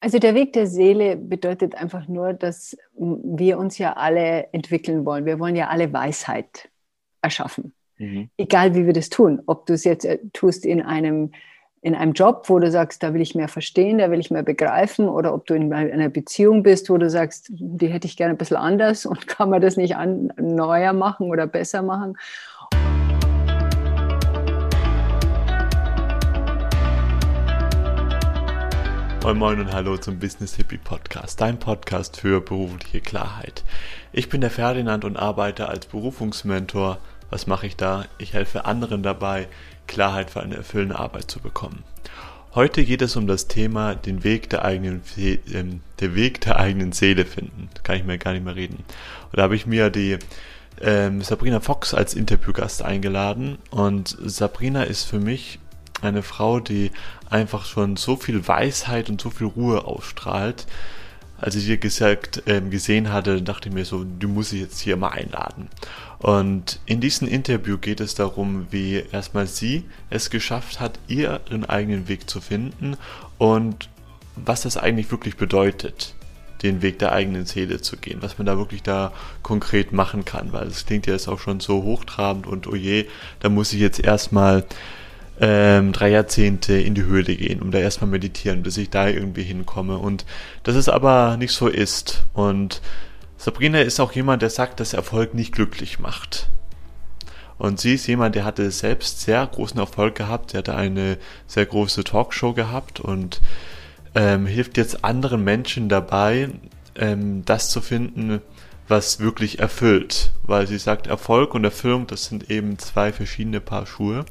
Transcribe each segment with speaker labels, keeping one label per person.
Speaker 1: Also der Weg der Seele bedeutet einfach nur, dass wir uns ja alle entwickeln wollen. Wir wollen ja alle Weisheit erschaffen. Mhm. Egal wie wir das tun. Ob du es jetzt äh, tust in einem, in einem Job, wo du sagst, da will ich mehr verstehen, da will ich mehr begreifen, oder ob du in einer Beziehung bist, wo du sagst, die hätte ich gerne ein bisschen anders und kann man das nicht an, neuer machen oder besser machen.
Speaker 2: Moin Moin und Hallo zum Business Hippie Podcast, dein Podcast für berufliche Klarheit. Ich bin der Ferdinand und arbeite als Berufungsmentor. Was mache ich da? Ich helfe anderen dabei, Klarheit für eine erfüllende Arbeit zu bekommen. Heute geht es um das Thema den Weg der eigenen, äh, der Weg der eigenen Seele finden. Kann ich mir gar nicht mehr reden. Und da habe ich mir die ähm, Sabrina Fox als Interviewgast eingeladen und Sabrina ist für mich eine Frau, die einfach schon so viel Weisheit und so viel Ruhe ausstrahlt. Als ich ihr gesagt, äh, gesehen hatte, dachte ich mir so, die muss ich jetzt hier mal einladen. Und in diesem Interview geht es darum, wie erstmal sie es geschafft hat, ihren eigenen Weg zu finden und was das eigentlich wirklich bedeutet, den Weg der eigenen Seele zu gehen, was man da wirklich da konkret machen kann, weil es klingt ja jetzt auch schon so hochtrabend und oh je, da muss ich jetzt erstmal ähm, drei Jahrzehnte in die Höhle gehen, um da erstmal meditieren, bis ich da irgendwie hinkomme. Und dass es aber nicht so ist. Und Sabrina ist auch jemand, der sagt, dass Erfolg nicht glücklich macht. Und sie ist jemand, der hatte selbst sehr großen Erfolg gehabt. Sie hatte eine sehr große Talkshow gehabt und ähm, hilft jetzt anderen Menschen dabei, ähm, das zu finden, was wirklich erfüllt. Weil sie sagt, Erfolg und Erfüllung, das sind eben zwei verschiedene Paar Schuhe.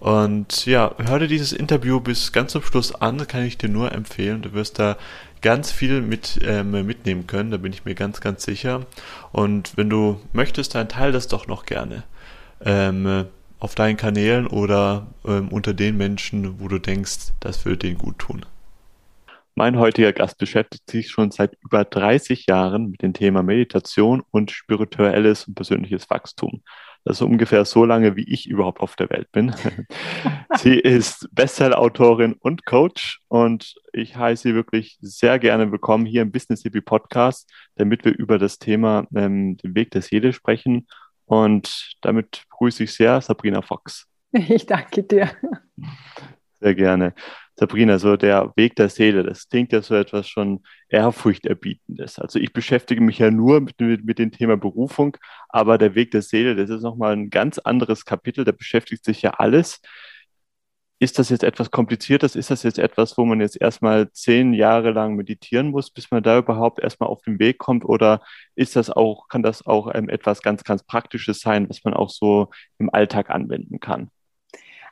Speaker 2: Und ja, hör dir dieses Interview bis ganz zum Schluss an, kann ich dir nur empfehlen. Du wirst da ganz viel mit ähm, mitnehmen können, da bin ich mir ganz, ganz sicher. Und wenn du möchtest, dann teile das doch noch gerne ähm, auf deinen Kanälen oder ähm, unter den Menschen, wo du denkst, das würde denen gut tun. Mein heutiger Gast beschäftigt sich schon seit über 30 Jahren mit dem Thema Meditation und spirituelles und persönliches Wachstum. Das ist ungefähr so lange, wie ich überhaupt auf der Welt bin. sie ist Bestseller-Autorin und Coach und ich heiße sie wirklich sehr gerne willkommen hier im Business Hippie Podcast, damit wir über das Thema ähm, den Weg der Seele sprechen. Und damit begrüße ich sehr Sabrina Fox.
Speaker 1: Ich danke dir.
Speaker 2: Sehr gerne. Sabrina, so der Weg der Seele, das klingt ja so etwas schon Ehrfurchterbietendes. Also ich beschäftige mich ja nur mit, mit, mit dem Thema Berufung, aber der Weg der Seele, das ist nochmal ein ganz anderes Kapitel, da beschäftigt sich ja alles. Ist das jetzt etwas Kompliziertes? Ist das jetzt etwas, wo man jetzt erstmal zehn Jahre lang meditieren muss, bis man da überhaupt erstmal auf den Weg kommt? Oder ist das auch, kann das auch etwas ganz, ganz Praktisches sein, was man auch so im Alltag anwenden kann?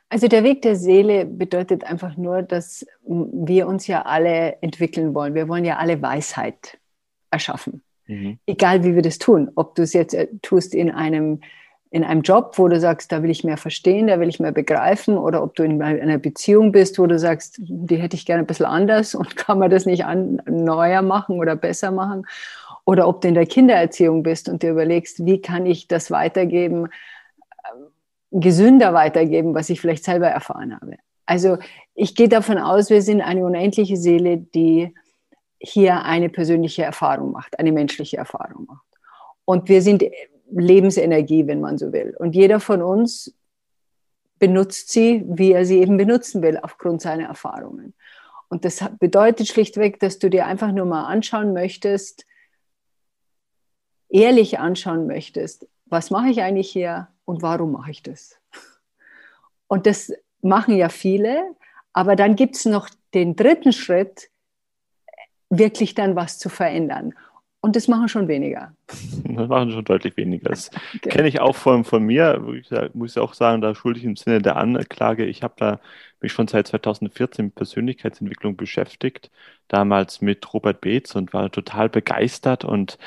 Speaker 1: Also der Weg der Seele bedeutet einfach nur, dass wir uns ja alle entwickeln wollen. Wir wollen ja alle Weisheit erschaffen. Mhm. Egal wie wir das tun. Ob du es jetzt äh, tust in einem, in einem Job, wo du sagst, da will ich mehr verstehen, da will ich mehr begreifen, oder ob du in einer Beziehung bist, wo du sagst, die hätte ich gerne ein bisschen anders und kann man das nicht an, neuer machen oder besser machen. Oder ob du in der Kindererziehung bist und dir überlegst, wie kann ich das weitergeben, gesünder weitergeben, was ich vielleicht selber erfahren habe. Also ich gehe davon aus, wir sind eine unendliche Seele, die hier eine persönliche Erfahrung macht, eine menschliche Erfahrung macht. Und wir sind Lebensenergie, wenn man so will. Und jeder von uns benutzt sie, wie er sie eben benutzen will, aufgrund seiner Erfahrungen. Und das bedeutet schlichtweg, dass du dir einfach nur mal anschauen möchtest, ehrlich anschauen möchtest, was mache ich eigentlich hier? Und warum mache ich das? Und das machen ja viele, aber dann gibt es noch den dritten Schritt, wirklich dann was zu verändern. Und das machen schon weniger.
Speaker 2: Das machen schon deutlich weniger. Das okay. kenne ich auch von, von mir. Ich muss auch sagen, da schuldig im Sinne der Anklage. Ich habe da mich schon seit 2014 mit Persönlichkeitsentwicklung beschäftigt. Damals mit Robert Beetz und war total begeistert und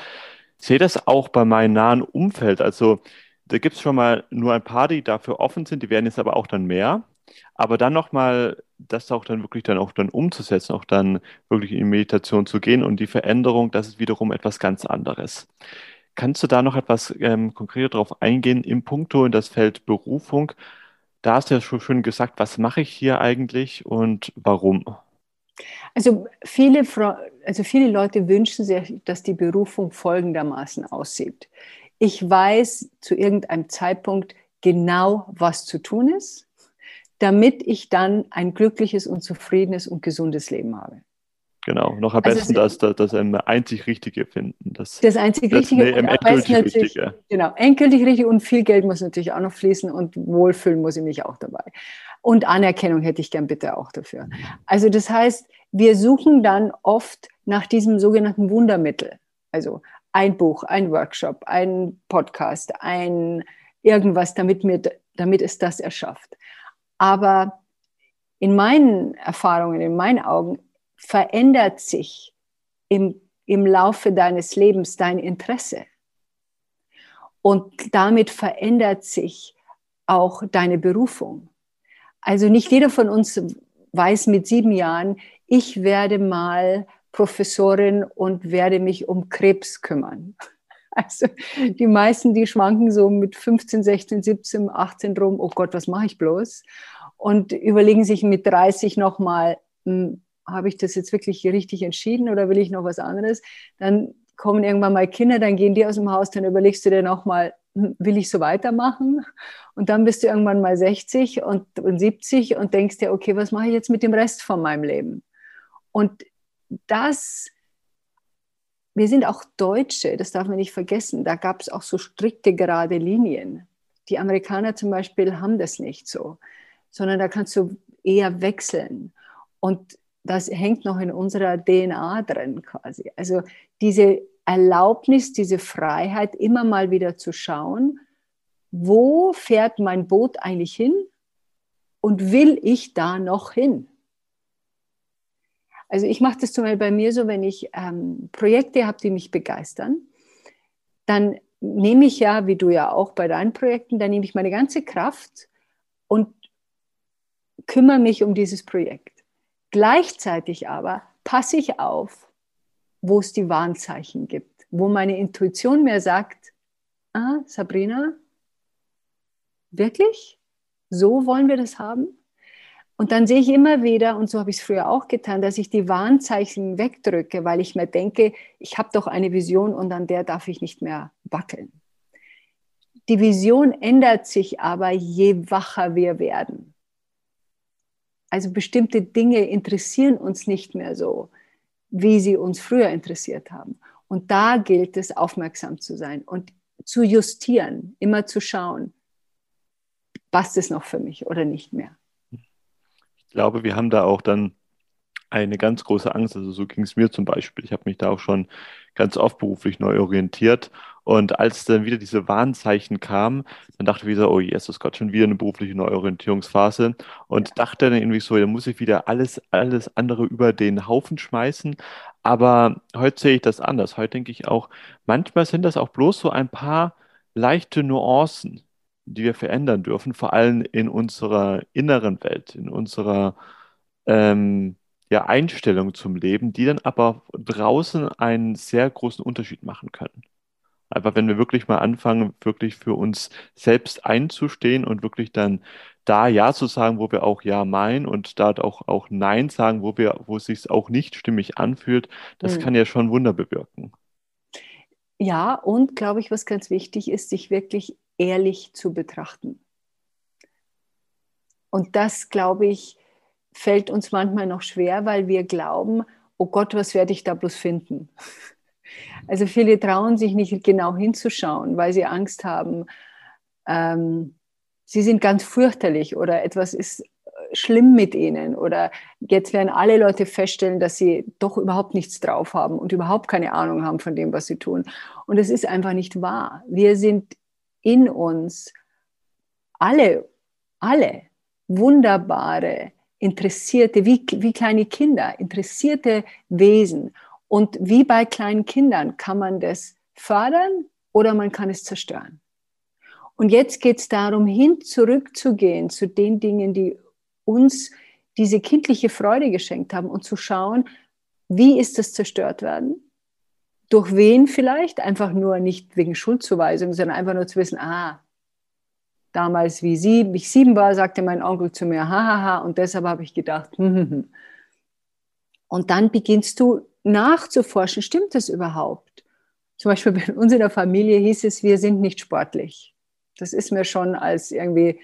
Speaker 2: sehe das auch bei meinem nahen Umfeld. Also da gibt es schon mal nur ein paar, die dafür offen sind, die werden jetzt aber auch dann mehr. Aber dann nochmal, das auch dann wirklich dann auch dann umzusetzen, auch dann wirklich in Meditation zu gehen und die Veränderung, das ist wiederum etwas ganz anderes. Kannst du da noch etwas ähm, konkreter darauf eingehen im Punkto in das Feld Berufung? Da hast du ja schon schön gesagt, was mache ich hier eigentlich und warum?
Speaker 1: Also viele, also viele Leute wünschen sich, dass die Berufung folgendermaßen aussieht. Ich weiß zu irgendeinem Zeitpunkt genau, was zu tun ist, damit ich dann ein glückliches und zufriedenes und gesundes Leben habe.
Speaker 2: Genau, noch am also besten das, das, das einzig Richtige finden.
Speaker 1: Das, das einzig Richtige nee, und endgültig Richtige. Genau, endgültig richtig und viel Geld muss natürlich auch noch fließen und wohlfühlen muss ich mich auch dabei. Und Anerkennung hätte ich gern bitte auch dafür. Also das heißt, wir suchen dann oft nach diesem sogenannten Wundermittel. Also ein Buch, ein Workshop, ein Podcast, ein irgendwas, damit, mir, damit es das erschafft. Aber in meinen Erfahrungen, in meinen Augen, verändert sich im, im Laufe deines Lebens dein Interesse. Und damit verändert sich auch deine Berufung. Also nicht jeder von uns weiß mit sieben Jahren, ich werde mal Professorin und werde mich um Krebs kümmern. Also die meisten, die schwanken so mit 15, 16, 17, 18 rum, oh Gott, was mache ich bloß? Und überlegen sich mit 30 nochmal, hm, habe ich das jetzt wirklich richtig entschieden oder will ich noch was anderes? Dann kommen irgendwann mal Kinder, dann gehen die aus dem Haus, dann überlegst du dir nochmal, hm, will ich so weitermachen? Und dann bist du irgendwann mal 60 und, und 70 und denkst dir, okay, was mache ich jetzt mit dem Rest von meinem Leben? Und das, wir sind auch Deutsche, das darf man nicht vergessen, da gab es auch so strikte gerade Linien. Die Amerikaner zum Beispiel haben das nicht so, sondern da kannst du eher wechseln. Und das hängt noch in unserer DNA drin quasi. Also diese Erlaubnis, diese Freiheit, immer mal wieder zu schauen, wo fährt mein Boot eigentlich hin und will ich da noch hin? Also ich mache das zum Beispiel bei mir so, wenn ich ähm, Projekte habe, die mich begeistern, dann nehme ich ja, wie du ja auch bei deinen Projekten, dann nehme ich meine ganze Kraft und kümmere mich um dieses Projekt. Gleichzeitig aber passe ich auf, wo es die Warnzeichen gibt, wo meine Intuition mir sagt, ah, Sabrina, wirklich? So wollen wir das haben? Und dann sehe ich immer wieder, und so habe ich es früher auch getan, dass ich die Warnzeichen wegdrücke, weil ich mir denke, ich habe doch eine Vision und an der darf ich nicht mehr wackeln. Die Vision ändert sich aber, je wacher wir werden. Also bestimmte Dinge interessieren uns nicht mehr so, wie sie uns früher interessiert haben. Und da gilt es, aufmerksam zu sein und zu justieren, immer zu schauen, passt es noch für mich oder nicht mehr
Speaker 2: glaube, wir haben da auch dann eine ganz große Angst. Also so ging es mir zum Beispiel. Ich habe mich da auch schon ganz oft beruflich neu orientiert. Und als dann wieder diese Warnzeichen kamen, dann dachte ich wieder, oh Jesus Gott, schon wieder eine berufliche Neuorientierungsphase. Und ja. dachte dann irgendwie so, da muss ich wieder alles, alles andere über den Haufen schmeißen. Aber heute sehe ich das anders. Heute denke ich auch, manchmal sind das auch bloß so ein paar leichte Nuancen die wir verändern dürfen, vor allem in unserer inneren Welt, in unserer ähm, ja, Einstellung zum Leben, die dann aber draußen einen sehr großen Unterschied machen können. Einfach wenn wir wirklich mal anfangen, wirklich für uns selbst einzustehen und wirklich dann da Ja zu sagen, wo wir auch Ja meinen und da auch, auch Nein sagen, wo wir, wo es sich auch nicht stimmig anfühlt, das mhm. kann ja schon Wunder bewirken.
Speaker 1: Ja, und glaube ich, was ganz wichtig ist, sich wirklich ehrlich zu betrachten. Und das, glaube ich, fällt uns manchmal noch schwer, weil wir glauben, oh Gott, was werde ich da bloß finden? Also viele trauen sich nicht genau hinzuschauen, weil sie Angst haben, ähm, sie sind ganz fürchterlich oder etwas ist schlimm mit ihnen oder jetzt werden alle Leute feststellen, dass sie doch überhaupt nichts drauf haben und überhaupt keine Ahnung haben von dem, was sie tun. Und es ist einfach nicht wahr. Wir sind in uns alle, alle wunderbare, interessierte, wie, wie kleine Kinder, interessierte Wesen. Und wie bei kleinen Kindern kann man das fördern oder man kann es zerstören. Und jetzt geht es darum, hin zurückzugehen zu den Dingen, die uns diese kindliche Freude geschenkt haben und zu schauen, wie ist das zerstört werden? Durch wen vielleicht? Einfach nur nicht wegen Schuldzuweisung, sondern einfach nur zu wissen, ah, damals, wie sie, ich sieben war, sagte mein Onkel zu mir, hahaha, und deshalb habe ich gedacht, hm, hm, hm. Und dann beginnst du nachzuforschen, stimmt das überhaupt? Zum Beispiel bei uns in der Familie hieß es, wir sind nicht sportlich. Das ist mir schon als irgendwie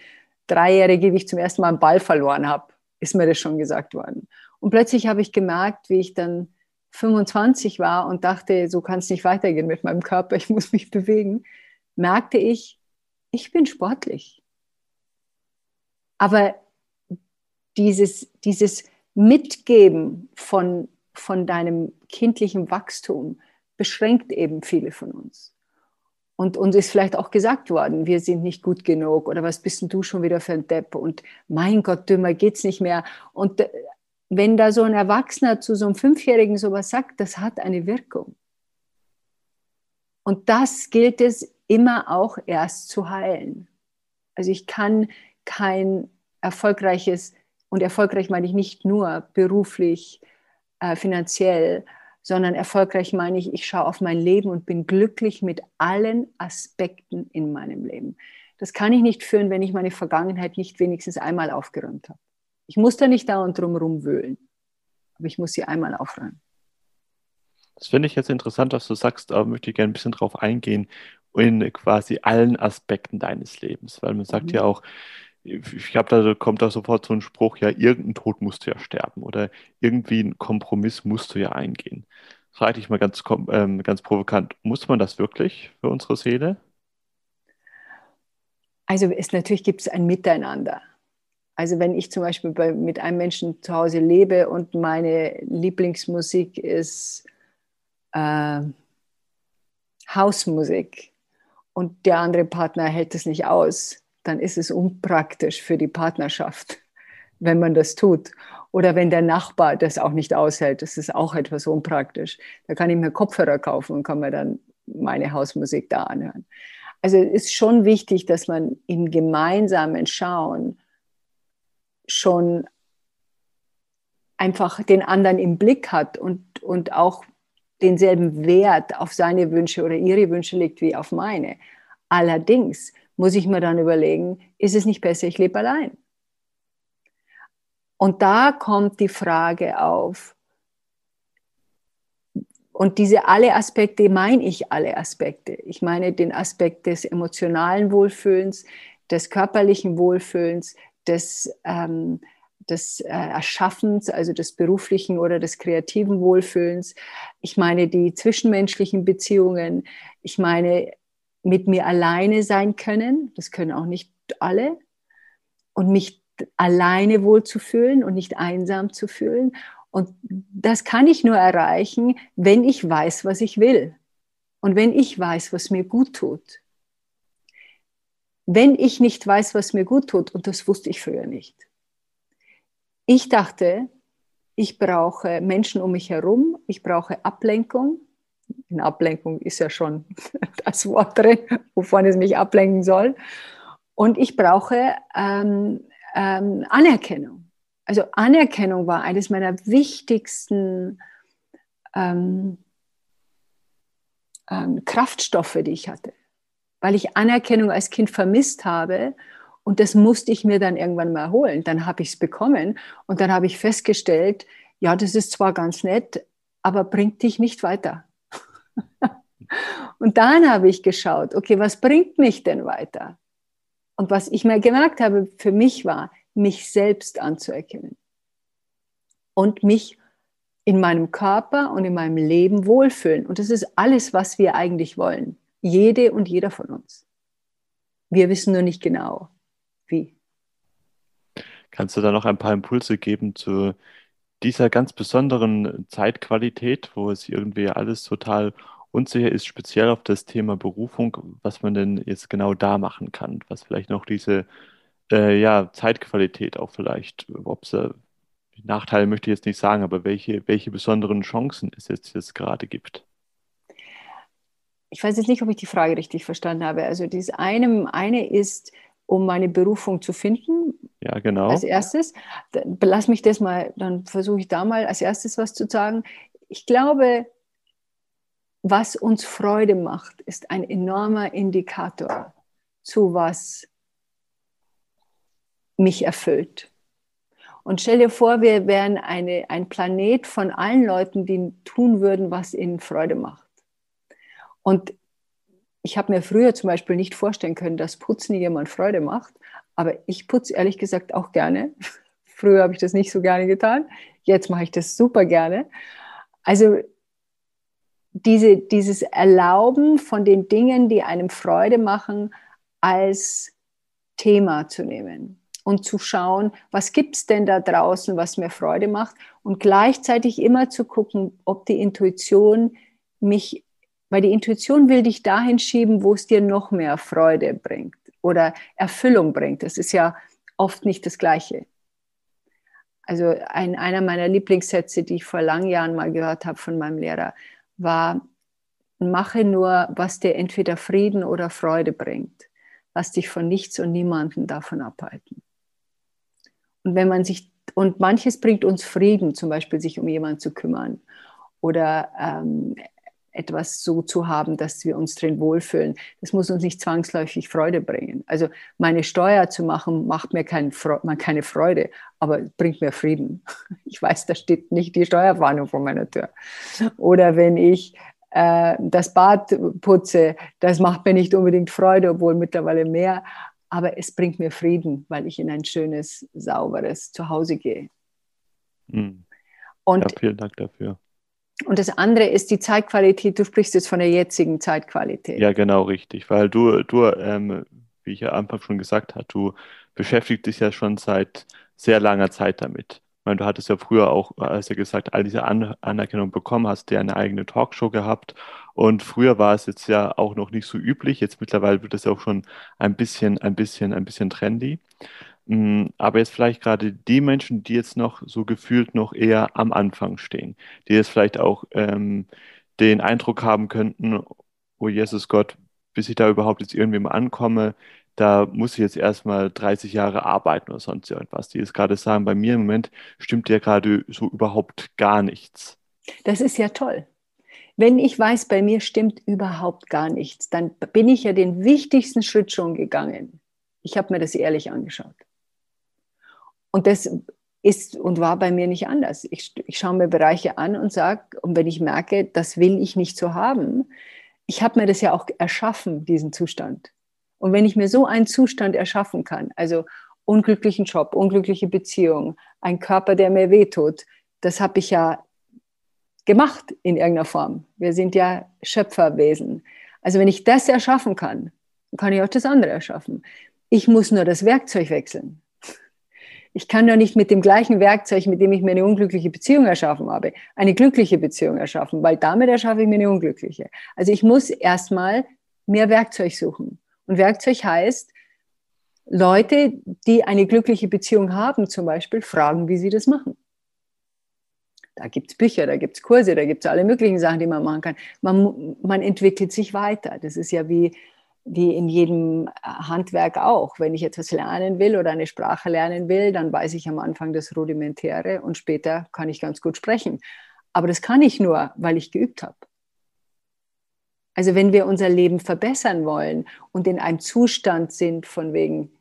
Speaker 1: Dreijährige, wie ich zum ersten Mal einen Ball verloren habe, ist mir das schon gesagt worden. Und plötzlich habe ich gemerkt, wie ich dann 25 war und dachte, so kann es nicht weitergehen mit meinem Körper, ich muss mich bewegen, merkte ich, ich bin sportlich. Aber dieses, dieses Mitgeben von, von deinem kindlichen Wachstum beschränkt eben viele von uns. Und uns ist vielleicht auch gesagt worden, wir sind nicht gut genug oder was bist denn du schon wieder für ein Depp und mein Gott, dümmer geht's nicht mehr. Und äh, wenn da so ein Erwachsener zu so einem Fünfjährigen sowas sagt, das hat eine Wirkung. Und das gilt es immer auch erst zu heilen. Also ich kann kein erfolgreiches, und erfolgreich meine ich nicht nur beruflich, äh, finanziell, sondern erfolgreich meine ich, ich schaue auf mein Leben und bin glücklich mit allen Aspekten in meinem Leben. Das kann ich nicht führen, wenn ich meine Vergangenheit nicht wenigstens einmal aufgeräumt habe. Ich muss da nicht dauernd drum rumwühlen, aber ich muss sie einmal aufräumen.
Speaker 2: Das finde ich jetzt interessant, was du sagst, aber möchte ich gerne ein bisschen drauf eingehen, in quasi allen Aspekten deines Lebens, weil man sagt mhm. ja auch, ich habe da kommt da sofort so ein Spruch, ja, irgendein Tod musst du ja sterben oder irgendwie ein Kompromiss musst du ja eingehen. Frage ich mal ganz, ähm, ganz provokant, muss man das wirklich für unsere Seele?
Speaker 1: Also es, natürlich gibt es ein Miteinander. Also wenn ich zum Beispiel bei, mit einem Menschen zu Hause lebe und meine Lieblingsmusik ist äh, Hausmusik und der andere Partner hält es nicht aus, dann ist es unpraktisch für die Partnerschaft, wenn man das tut. Oder wenn der Nachbar das auch nicht aushält, das ist auch etwas unpraktisch. Da kann ich mir Kopfhörer kaufen und kann mir dann meine Hausmusik da anhören. Also es ist schon wichtig, dass man im gemeinsamen Schauen schon einfach den anderen im Blick hat und, und auch denselben Wert auf seine Wünsche oder ihre Wünsche legt wie auf meine. Allerdings muss ich mir dann überlegen, ist es nicht besser, ich lebe allein? Und da kommt die Frage auf, und diese alle Aspekte meine ich alle Aspekte. Ich meine den Aspekt des emotionalen Wohlfühlens, des körperlichen Wohlfühlens, des, ähm, des äh, Erschaffens, also des beruflichen oder des kreativen Wohlfühlens. Ich meine die zwischenmenschlichen Beziehungen. Ich meine mit mir alleine sein können, das können auch nicht alle, und mich alleine wohlzufühlen und nicht einsam zu fühlen. Und das kann ich nur erreichen, wenn ich weiß, was ich will und wenn ich weiß, was mir gut tut. Wenn ich nicht weiß, was mir gut tut, und das wusste ich früher nicht. Ich dachte, ich brauche Menschen um mich herum, ich brauche Ablenkung, in Ablenkung ist ja schon das Wort drin, wovon es mich ablenken soll. Und ich brauche ähm, ähm, Anerkennung. Also Anerkennung war eines meiner wichtigsten ähm, ähm Kraftstoffe, die ich hatte, weil ich Anerkennung als Kind vermisst habe und das musste ich mir dann irgendwann mal holen. Dann habe ich es bekommen und dann habe ich festgestellt, ja, das ist zwar ganz nett, aber bringt dich nicht weiter. Und dann habe ich geschaut, okay, was bringt mich denn weiter? Und was ich mir gemerkt habe, für mich war, mich selbst anzuerkennen und mich in meinem Körper und in meinem Leben wohlfühlen. Und das ist alles, was wir eigentlich wollen. Jede und jeder von uns. Wir wissen nur nicht genau, wie.
Speaker 2: Kannst du da noch ein paar Impulse geben zu dieser ganz besonderen Zeitqualität, wo es irgendwie alles total unsicher ist, speziell auf das Thema Berufung, was man denn jetzt genau da machen kann, was vielleicht noch diese äh, ja, Zeitqualität auch vielleicht, ob es äh, Nachteile möchte ich jetzt nicht sagen, aber welche, welche besonderen Chancen es jetzt, jetzt gerade gibt.
Speaker 1: Ich weiß jetzt nicht, ob ich die Frage richtig verstanden habe. Also das eine, eine ist, um meine Berufung zu finden.
Speaker 2: Ja, genau.
Speaker 1: Als erstes. Lass mich das mal, dann versuche ich da mal als erstes was zu sagen. Ich glaube, was uns Freude macht, ist ein enormer Indikator zu was mich erfüllt. Und stell dir vor, wir wären eine, ein Planet von allen Leuten, die tun würden, was ihnen Freude macht. Und ich habe mir früher zum Beispiel nicht vorstellen können, dass Putzen jemand Freude macht, aber ich putze ehrlich gesagt auch gerne. Früher habe ich das nicht so gerne getan, jetzt mache ich das super gerne. Also diese, dieses Erlauben von den Dingen, die einem Freude machen, als Thema zu nehmen und zu schauen, was gibt es denn da draußen, was mir Freude macht und gleichzeitig immer zu gucken, ob die Intuition mich, weil die Intuition will dich dahin schieben, wo es dir noch mehr Freude bringt oder Erfüllung bringt. Das ist ja oft nicht das Gleiche. Also ein, einer meiner Lieblingssätze, die ich vor langen Jahren mal gehört habe von meinem Lehrer, war, mache nur, was dir entweder Frieden oder Freude bringt. Lass dich von nichts und niemanden davon abhalten. Und wenn man sich, und manches bringt uns Frieden, zum Beispiel sich um jemanden zu kümmern oder ähm, etwas so zu haben, dass wir uns drin wohlfühlen. Das muss uns nicht zwangsläufig Freude bringen. Also meine Steuer zu machen, macht mir kein, keine Freude, aber bringt mir Frieden. Ich weiß, da steht nicht die Steuerwarnung vor meiner Tür. Oder wenn ich äh, das Bad putze, das macht mir nicht unbedingt Freude, obwohl mittlerweile mehr, aber es bringt mir Frieden, weil ich in ein schönes, sauberes Zuhause gehe.
Speaker 2: Mhm. Und, ja, vielen Dank dafür.
Speaker 1: Und das andere ist die Zeitqualität. Du sprichst jetzt von der jetzigen Zeitqualität.
Speaker 2: Ja, genau, richtig. Weil du, du ähm, wie ich ja am Anfang schon gesagt habe, du beschäftigst dich ja schon seit sehr langer Zeit damit. Ich meine, du hattest ja früher auch, als ja gesagt, all diese An Anerkennung bekommen, hast dir eine eigene Talkshow gehabt. Und früher war es jetzt ja auch noch nicht so üblich. Jetzt mittlerweile wird es ja auch schon ein bisschen, ein bisschen, ein bisschen trendy. Mm, aber jetzt vielleicht gerade die Menschen, die jetzt noch so gefühlt noch eher am Anfang stehen, die jetzt vielleicht auch ähm, den Eindruck haben könnten, oh Jesus Gott, bis ich da überhaupt jetzt irgendwie mal ankomme, da muss ich jetzt erstmal 30 Jahre arbeiten oder sonst irgendwas. Die jetzt gerade sagen, bei mir im Moment stimmt ja gerade so überhaupt gar nichts.
Speaker 1: Das ist ja toll. Wenn ich weiß, bei mir stimmt überhaupt gar nichts, dann bin ich ja den wichtigsten Schritt schon gegangen. Ich habe mir das ehrlich angeschaut. Und das ist und war bei mir nicht anders. Ich, ich schaue mir Bereiche an und sage, und wenn ich merke, das will ich nicht so haben, ich habe mir das ja auch erschaffen, diesen Zustand. Und wenn ich mir so einen Zustand erschaffen kann, also unglücklichen Job, unglückliche Beziehung, ein Körper, der mir wehtut, das habe ich ja gemacht in irgendeiner Form. Wir sind ja Schöpferwesen. Also wenn ich das erschaffen kann, kann ich auch das andere erschaffen. Ich muss nur das Werkzeug wechseln. Ich kann doch nicht mit dem gleichen Werkzeug, mit dem ich mir eine unglückliche Beziehung erschaffen habe, eine glückliche Beziehung erschaffen, weil damit erschaffe ich mir eine unglückliche. Also ich muss erstmal mehr Werkzeug suchen. Und Werkzeug heißt, Leute, die eine glückliche Beziehung haben, zum Beispiel, fragen, wie sie das machen. Da gibt es Bücher, da gibt es Kurse, da gibt es alle möglichen Sachen, die man machen kann. Man, man entwickelt sich weiter. Das ist ja wie wie in jedem äh, Handwerk auch. Wenn ich etwas lernen will oder eine Sprache lernen will, dann weiß ich am Anfang das Rudimentäre und später kann ich ganz gut sprechen. Aber das kann ich nur, weil ich geübt habe. Also wenn wir unser Leben verbessern wollen und in einem Zustand sind von wegen,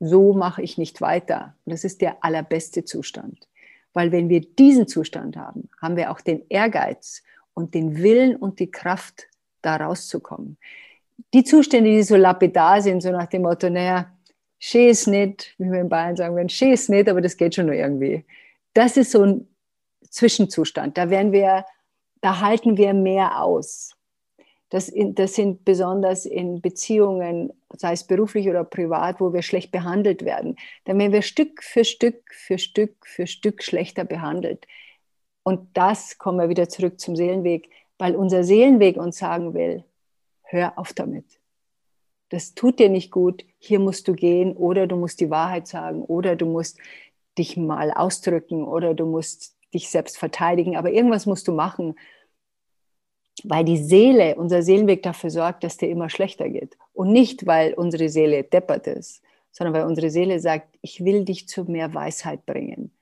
Speaker 1: so mache ich nicht weiter, das ist der allerbeste Zustand. Weil wenn wir diesen Zustand haben, haben wir auch den Ehrgeiz und den Willen und die Kraft, da rauszukommen die Zustände, die so lapidar sind, so nach dem Motto, naja, schön ist nicht, wie wir in Bayern sagen würden, schön ist nicht, aber das geht schon nur irgendwie. Das ist so ein Zwischenzustand. Da werden wir, da halten wir mehr aus. Das, das sind besonders in Beziehungen, sei es beruflich oder privat, wo wir schlecht behandelt werden. Da werden wir Stück für Stück für Stück für Stück schlechter behandelt. Und das kommen wir wieder zurück zum Seelenweg, weil unser Seelenweg uns sagen will, hör auf damit. Das tut dir nicht gut, hier musst du gehen oder du musst die Wahrheit sagen oder du musst dich mal ausdrücken oder du musst dich selbst verteidigen, aber irgendwas musst du machen, weil die Seele, unser Seelenweg dafür sorgt, dass dir immer schlechter geht. Und nicht, weil unsere Seele deppert ist, sondern weil unsere Seele sagt, ich will dich zu mehr Weisheit bringen.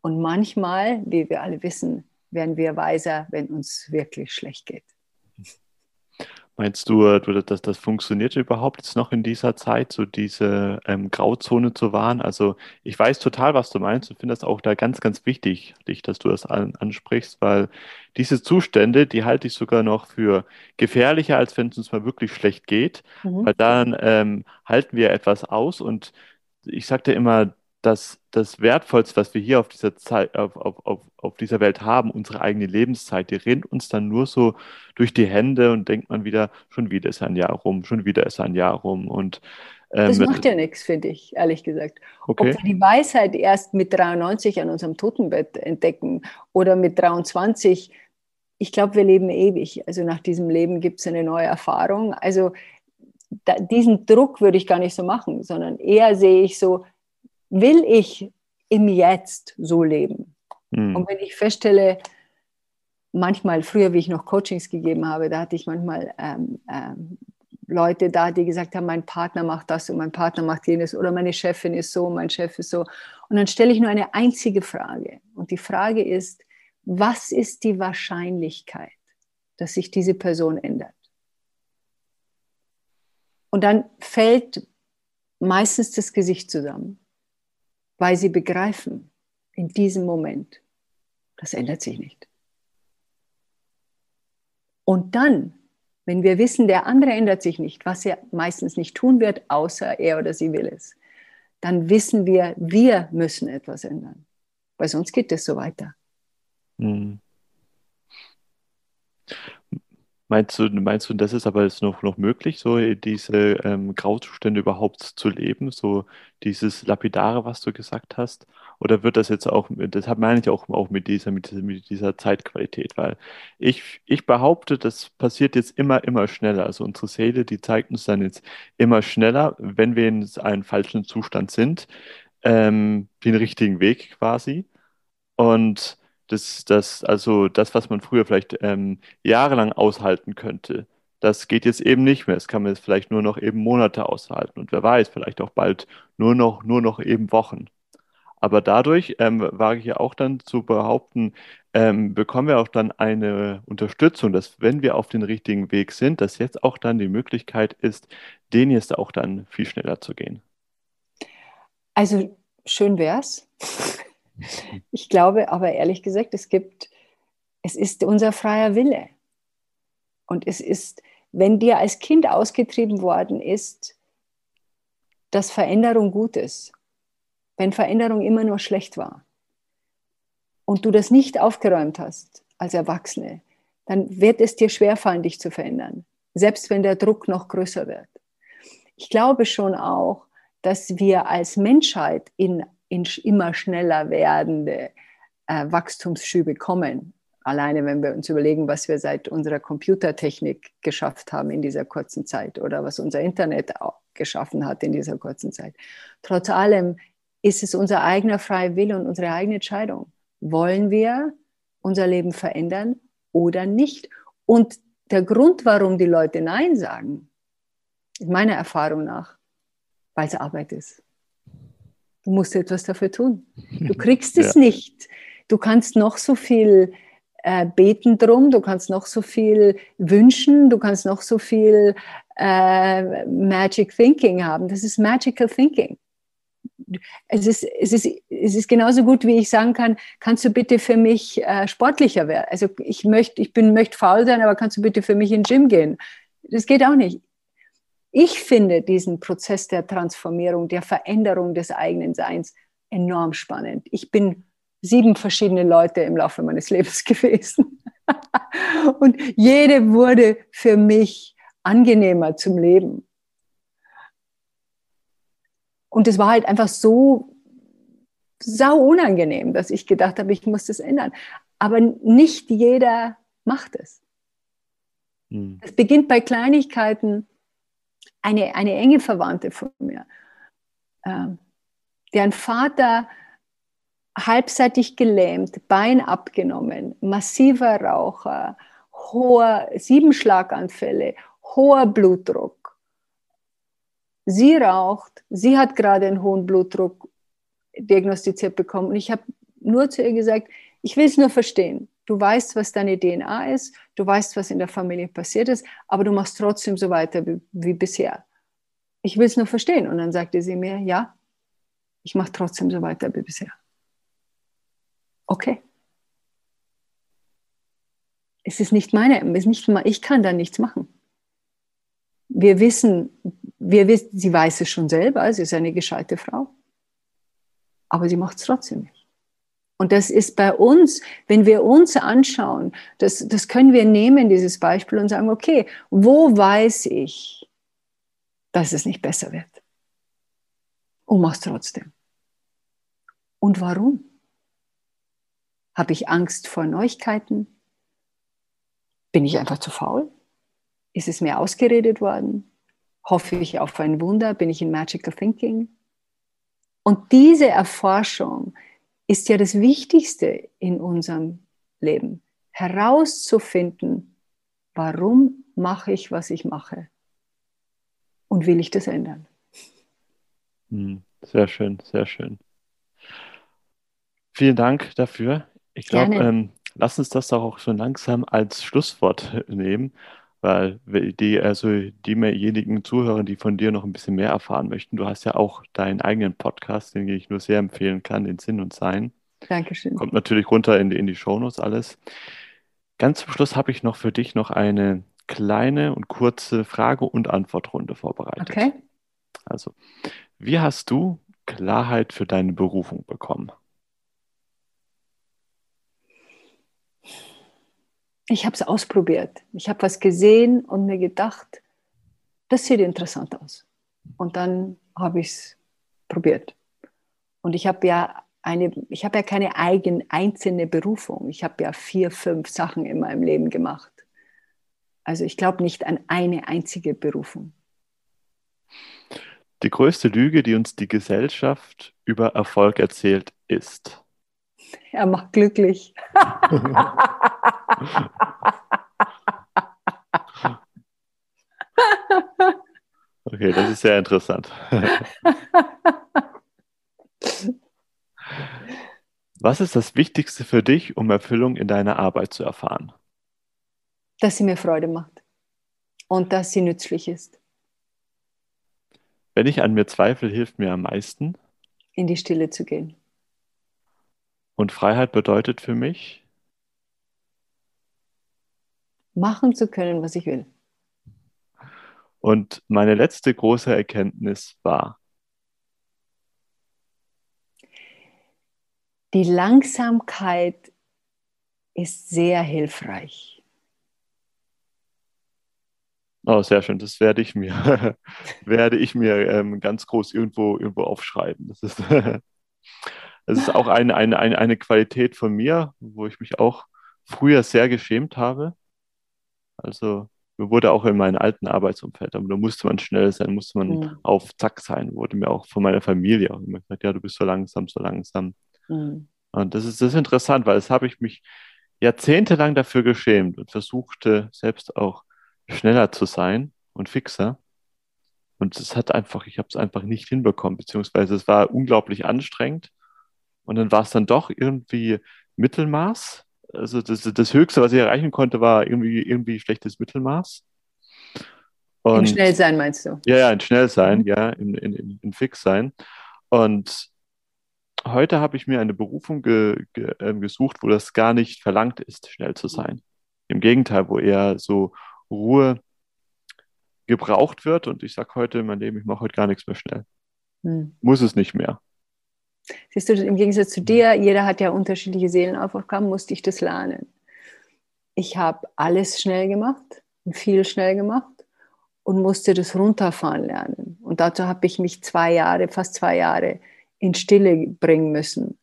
Speaker 1: Und manchmal, wie wir alle wissen, werden wir weiser, wenn uns wirklich schlecht geht.
Speaker 2: Meinst du, dass das funktioniert überhaupt jetzt noch in dieser Zeit, so diese ähm, Grauzone zu wahren? Also ich weiß total, was du meinst und finde das auch da ganz, ganz wichtig, dich, dass du das an, ansprichst, weil diese Zustände, die halte ich sogar noch für gefährlicher, als wenn es uns mal wirklich schlecht geht, mhm. weil dann ähm, halten wir etwas aus und ich sagte immer, dass das Wertvollste, was wir hier auf dieser Zeit, auf, auf, auf, auf dieser Welt haben, unsere eigene Lebenszeit, die rennt uns dann nur so durch die Hände und denkt man wieder, schon wieder ist ein Jahr rum, schon wieder ist ein Jahr rum. Und
Speaker 1: ähm, das macht ja nichts, finde ich, ehrlich gesagt. Okay. Ob wir die Weisheit erst mit 93 an unserem Totenbett entdecken oder mit 23, ich glaube, wir leben ewig. Also nach diesem Leben gibt es eine neue Erfahrung. Also da, diesen Druck würde ich gar nicht so machen, sondern eher sehe ich so, will ich im Jetzt so leben? Mhm. Und wenn ich feststelle, manchmal, früher, wie ich noch Coachings gegeben habe, da hatte ich manchmal ähm, ähm, Leute da, die gesagt haben, mein Partner macht das und mein Partner macht jenes oder meine Chefin ist so, mein Chef ist so. Und dann stelle ich nur eine einzige Frage. Und die Frage ist, was ist die Wahrscheinlichkeit, dass sich diese Person ändert? Und dann fällt meistens das Gesicht zusammen weil sie begreifen, in diesem Moment, das ändert sich nicht. Und dann, wenn wir wissen, der andere ändert sich nicht, was er meistens nicht tun wird, außer er oder sie will es, dann wissen wir, wir müssen etwas ändern, weil sonst geht es so weiter. Hm.
Speaker 2: Meinst du, meinst du, das ist aber jetzt noch, noch möglich, so diese ähm, Grauzustände überhaupt zu leben, so dieses Lapidare, was du gesagt hast? Oder wird das jetzt auch, deshalb meine ich auch, auch mit dieser, mit dieser, mit dieser Zeitqualität, weil ich, ich behaupte, das passiert jetzt immer, immer schneller. Also unsere Seele, die zeigt uns dann jetzt immer schneller, wenn wir in einem falschen Zustand sind, ähm, den richtigen Weg quasi. Und das, das, also das, was man früher vielleicht ähm, jahrelang aushalten könnte, das geht jetzt eben nicht mehr. Das kann man jetzt vielleicht nur noch eben Monate aushalten und wer weiß, vielleicht auch bald nur noch, nur noch eben Wochen. Aber dadurch ähm, wage ich ja auch dann zu behaupten, ähm, bekommen wir auch dann eine Unterstützung, dass wenn wir auf den richtigen Weg sind, dass jetzt auch dann die Möglichkeit ist, den jetzt auch dann viel schneller zu gehen.
Speaker 1: Also schön wär's. Ich glaube aber ehrlich gesagt, es gibt, es ist unser freier Wille. Und es ist, wenn dir als Kind ausgetrieben worden ist, dass Veränderung gut ist, wenn Veränderung immer nur schlecht war und du das nicht aufgeräumt hast als Erwachsene, dann wird es dir schwerfallen, dich zu verändern, selbst wenn der Druck noch größer wird. Ich glaube schon auch, dass wir als Menschheit in in immer schneller werdende äh, Wachstumsschübe kommen. Alleine wenn wir uns überlegen, was wir seit unserer Computertechnik geschafft haben in dieser kurzen Zeit oder was unser Internet geschaffen hat in dieser kurzen Zeit. Trotz allem ist es unser eigener freier Wille und unsere eigene Entscheidung. Wollen wir unser Leben verändern oder nicht? Und der Grund, warum die Leute Nein sagen, meiner Erfahrung nach, weil es Arbeit ist. Du musst etwas dafür tun. Du kriegst es ja. nicht. Du kannst noch so viel äh, beten drum, du kannst noch so viel wünschen, du kannst noch so viel äh, Magic Thinking haben. Das ist Magical Thinking. Es ist, es, ist, es ist genauso gut, wie ich sagen kann, kannst du bitte für mich äh, sportlicher werden? Also ich möchte, ich bin, möchte faul sein, aber kannst du bitte für mich in den Gym gehen? Das geht auch nicht. Ich finde diesen Prozess der Transformierung, der Veränderung des eigenen Seins enorm spannend. Ich bin sieben verschiedene Leute im Laufe meines Lebens gewesen. Und jede wurde für mich angenehmer zum Leben. Und es war halt einfach so sau unangenehm, dass ich gedacht habe, ich muss das ändern. Aber nicht jeder macht es. Hm. Es beginnt bei Kleinigkeiten, eine, eine enge Verwandte von mir, äh, deren Vater halbseitig gelähmt, Bein abgenommen, massiver Raucher, hoher Siebenschlaganfälle, hoher Blutdruck. Sie raucht, sie hat gerade einen hohen Blutdruck diagnostiziert bekommen und ich habe nur zu ihr gesagt, ich will es nur verstehen. Du weißt, was deine DNA ist, du weißt, was in der Familie passiert ist, aber du machst trotzdem so weiter wie, wie bisher. Ich will es nur verstehen. Und dann sagte sie mir, ja, ich mache trotzdem so weiter wie bisher. Okay. Es ist nicht meine, es ist nicht, ich kann da nichts machen. Wir wissen, wir wissen, sie weiß es schon selber, sie ist eine gescheite Frau, aber sie macht es trotzdem nicht. Und das ist bei uns, wenn wir uns anschauen, das, das können wir nehmen, dieses Beispiel, und sagen, okay, wo weiß ich, dass es nicht besser wird? Und mach's trotzdem. Und warum? Habe ich Angst vor Neuigkeiten? Bin ich einfach zu faul? Ist es mir ausgeredet worden? Hoffe ich auf ein Wunder? Bin ich in Magical Thinking? Und diese Erforschung, ist ja das Wichtigste in unserem Leben. Herauszufinden, warum mache ich, was ich mache? Und will ich das ändern?
Speaker 2: Hm, sehr schön, sehr schön. Vielen Dank dafür. Ich glaube, ähm, lass uns das auch schon langsam als Schlusswort nehmen weil die, also diejenigen Zuhörer, die von dir noch ein bisschen mehr erfahren möchten, du hast ja auch deinen eigenen Podcast, den ich nur sehr empfehlen kann, den Sinn und Sein.
Speaker 1: Dankeschön.
Speaker 2: Kommt natürlich runter in die, in die Shownotes alles. Ganz zum Schluss habe ich noch für dich noch eine kleine und kurze Frage- und Antwortrunde vorbereitet.
Speaker 1: Okay.
Speaker 2: Also, wie hast du Klarheit für deine Berufung bekommen?
Speaker 1: Ich habe es ausprobiert. Ich habe was gesehen und mir gedacht, das sieht interessant aus. Und dann habe ich es probiert. Und ich habe ja eine, ich habe ja keine eigen, einzelne Berufung. Ich habe ja vier, fünf Sachen in meinem Leben gemacht. Also ich glaube nicht an eine einzige Berufung.
Speaker 2: Die größte Lüge, die uns die Gesellschaft über Erfolg erzählt, ist.
Speaker 1: Er macht glücklich.
Speaker 2: okay, das ist sehr interessant. Was ist das Wichtigste für dich, um Erfüllung in deiner Arbeit zu erfahren?
Speaker 1: Dass sie mir Freude macht und dass sie nützlich ist.
Speaker 2: Wenn ich an mir zweifle, hilft mir am meisten?
Speaker 1: In die Stille zu gehen.
Speaker 2: Und Freiheit bedeutet für mich?
Speaker 1: Machen zu können, was ich will.
Speaker 2: Und meine letzte große Erkenntnis war?
Speaker 1: Die Langsamkeit ist sehr hilfreich.
Speaker 2: Oh, sehr schön. Das werde ich mir, werde ich mir ähm, ganz groß irgendwo, irgendwo aufschreiben. Das ist Es ist auch eine, eine, eine, eine Qualität von mir, wo ich mich auch früher sehr geschämt habe. Also mir wurde auch in meinem alten Arbeitsumfeld, aber da musste man schnell sein, musste man mhm. auf Zack sein, wurde mir auch von meiner Familie auch immer gesagt, ja, du bist so langsam, so langsam. Mhm. Und das ist, das ist interessant, weil das habe ich mich jahrzehntelang dafür geschämt und versuchte selbst auch schneller zu sein und fixer. Und es hat einfach, ich habe es einfach nicht hinbekommen, beziehungsweise es war unglaublich anstrengend. Und dann war es dann doch irgendwie Mittelmaß. Also das, das Höchste, was ich erreichen konnte, war irgendwie, irgendwie schlechtes Mittelmaß.
Speaker 1: Und, in Schnellsein meinst du?
Speaker 2: Ja, ja, in Schnellsein, mhm. ja, in, in, in Fixsein. Und heute habe ich mir eine Berufung ge, ge, äh, gesucht, wo das gar nicht verlangt ist, schnell zu sein. Im Gegenteil, wo eher so Ruhe gebraucht wird. Und ich sage heute in meinem Leben, ich mache heute gar nichts mehr schnell. Mhm. Muss es nicht mehr.
Speaker 1: Siehst du, im Gegensatz zu dir, jeder hat ja unterschiedliche Seelenaufgaben, musste ich das lernen. Ich habe alles schnell gemacht, viel schnell gemacht und musste das runterfahren lernen. Und dazu habe ich mich zwei Jahre, fast zwei Jahre in Stille bringen müssen,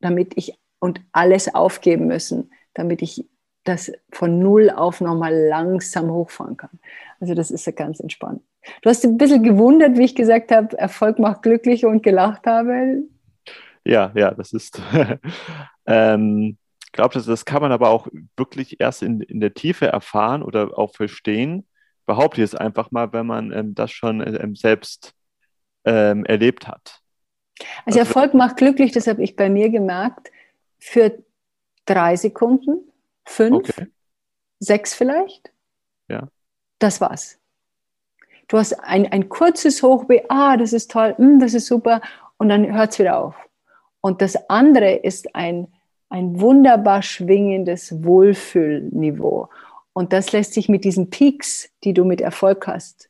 Speaker 1: damit ich und alles aufgeben müssen, damit ich das von null auf nochmal langsam hochfahren kann. Also das ist ja ganz entspannt. Du hast ein bisschen gewundert, wie ich gesagt habe, Erfolg macht glücklich und gelacht habe.
Speaker 2: Ja, ja, das ist. ähm, glaube, das, das kann man aber auch wirklich erst in, in der Tiefe erfahren oder auch verstehen. Behaupte ich es einfach mal, wenn man ähm, das schon ähm, selbst ähm, erlebt hat.
Speaker 1: Also, also Erfolg macht glücklich, das habe ich bei mir gemerkt, führt drei Sekunden, fünf, okay. sechs vielleicht.
Speaker 2: Ja.
Speaker 1: Das war's. Du hast ein, ein kurzes Hochweh, ah, das ist toll, mm, das ist super, und dann hört es wieder auf. Und das andere ist ein, ein wunderbar schwingendes Wohlfühlniveau. Und das lässt sich mit diesen Peaks, die du mit Erfolg hast,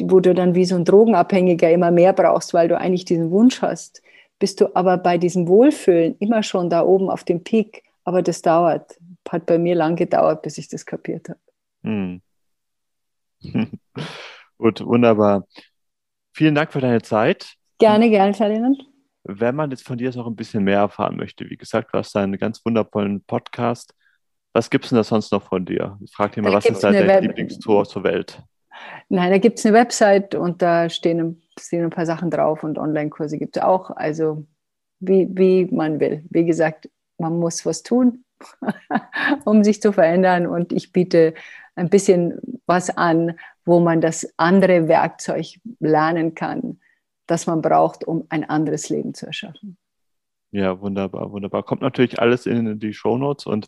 Speaker 1: wo du dann wie so ein Drogenabhängiger immer mehr brauchst, weil du eigentlich diesen Wunsch hast, bist du aber bei diesem Wohlfühlen immer schon da oben auf dem Peak. Aber das dauert. Hat bei mir lang gedauert, bis ich das kapiert habe. Hm.
Speaker 2: Gut, wunderbar. Vielen Dank für deine Zeit.
Speaker 1: Gerne, gerne, Ferdinand.
Speaker 2: Wenn man jetzt von dir noch ein bisschen mehr erfahren möchte, wie gesagt, du hast einen ganz wundervollen Podcast. Was gibt es denn da sonst noch von dir? Ich frage dich mal, da was ist dein Lieblingstor zur Welt?
Speaker 1: Nein, da gibt es eine Website und da stehen, stehen ein paar Sachen drauf und Online-Kurse gibt es auch. Also wie, wie man will. Wie gesagt, man muss was tun, um sich zu verändern. Und ich biete ein bisschen was an, wo man das andere Werkzeug lernen kann, das man braucht, um ein anderes Leben zu erschaffen.
Speaker 2: Ja, wunderbar, wunderbar. Kommt natürlich alles in die Show Notes und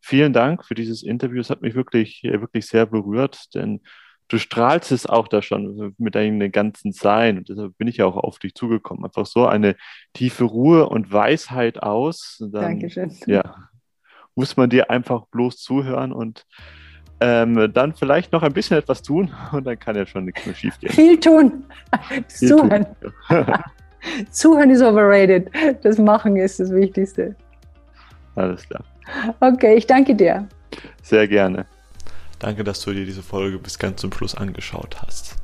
Speaker 2: vielen Dank für dieses Interview. Es hat mich wirklich, wirklich sehr berührt, denn du strahlst es auch da schon mit deinem ganzen Sein. Und deshalb bin ich ja auch auf dich zugekommen. Einfach so eine tiefe Ruhe und Weisheit aus. Dann,
Speaker 1: Dankeschön.
Speaker 2: Ja, muss man dir einfach bloß zuhören und ähm, dann vielleicht noch ein bisschen etwas tun und dann kann ja schon nichts mehr schief gehen.
Speaker 1: Viel tun. Viel Zuhören. Tun. Zuhören ist overrated. Das Machen ist das Wichtigste.
Speaker 2: Alles klar.
Speaker 1: Okay, ich danke dir.
Speaker 2: Sehr gerne. Danke, dass du dir diese Folge bis ganz zum Schluss angeschaut hast.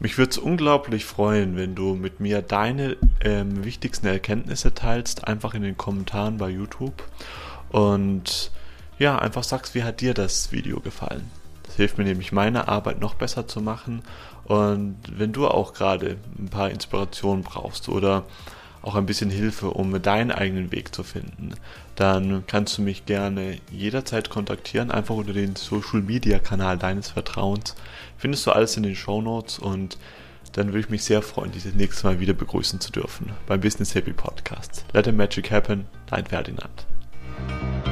Speaker 2: Mich würde es unglaublich freuen, wenn du mit mir deine ähm, wichtigsten Erkenntnisse teilst, einfach in den Kommentaren bei YouTube. Und ja, einfach sagst, wie hat dir das Video gefallen. Das hilft mir nämlich, meine Arbeit noch besser zu machen. Und wenn du auch gerade ein paar Inspirationen brauchst oder auch ein bisschen Hilfe, um deinen eigenen Weg zu finden, dann kannst du mich gerne jederzeit kontaktieren, einfach unter den Social Media Kanal deines Vertrauens. Findest du alles in den Show Notes und dann würde ich mich sehr freuen, dich das nächste Mal wieder begrüßen zu dürfen beim Business Happy Podcast. Let the Magic Happen, dein Ferdinand. Thank you.